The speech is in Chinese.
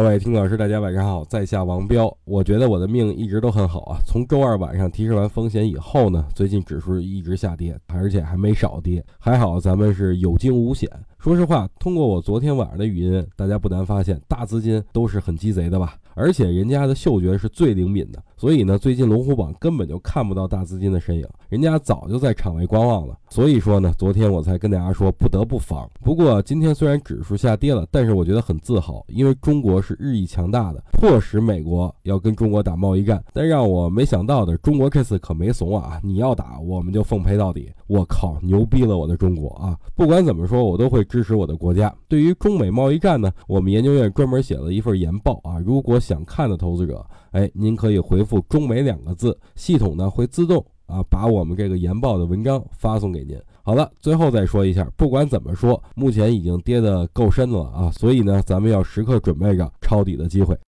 各位听老师，大家晚上好，在下王彪。我觉得我的命一直都很好啊。从周二晚上提示完风险以后呢，最近指数一直下跌，而且还没少跌。还好咱们是有惊无险。说实话，通过我昨天晚上的语音，大家不难发现，大资金都是很鸡贼的吧？而且人家的嗅觉是最灵敏的，所以呢，最近龙虎榜根本就看不到大资金的身影，人家早就在场外观望了。所以说呢，昨天我才跟大家说不得不防。不过今天虽然指数下跌了，但是我觉得很自豪，因为中国是日益强大的，迫使美国要跟中国打贸易战。但让我没想到的，中国这次可没怂啊！你要打，我们就奉陪到底。我靠，牛逼了我的中国啊！不管怎么说，我都会支持我的国家。对于中美贸易战呢，我们研究院专门写了一份研报啊。如果想看的投资者，哎，您可以回复“中美”两个字，系统呢会自动啊把我们这个研报的文章发送给您。好了，最后再说一下，不管怎么说，目前已经跌得够深的了啊，所以呢，咱们要时刻准备着抄底的机会。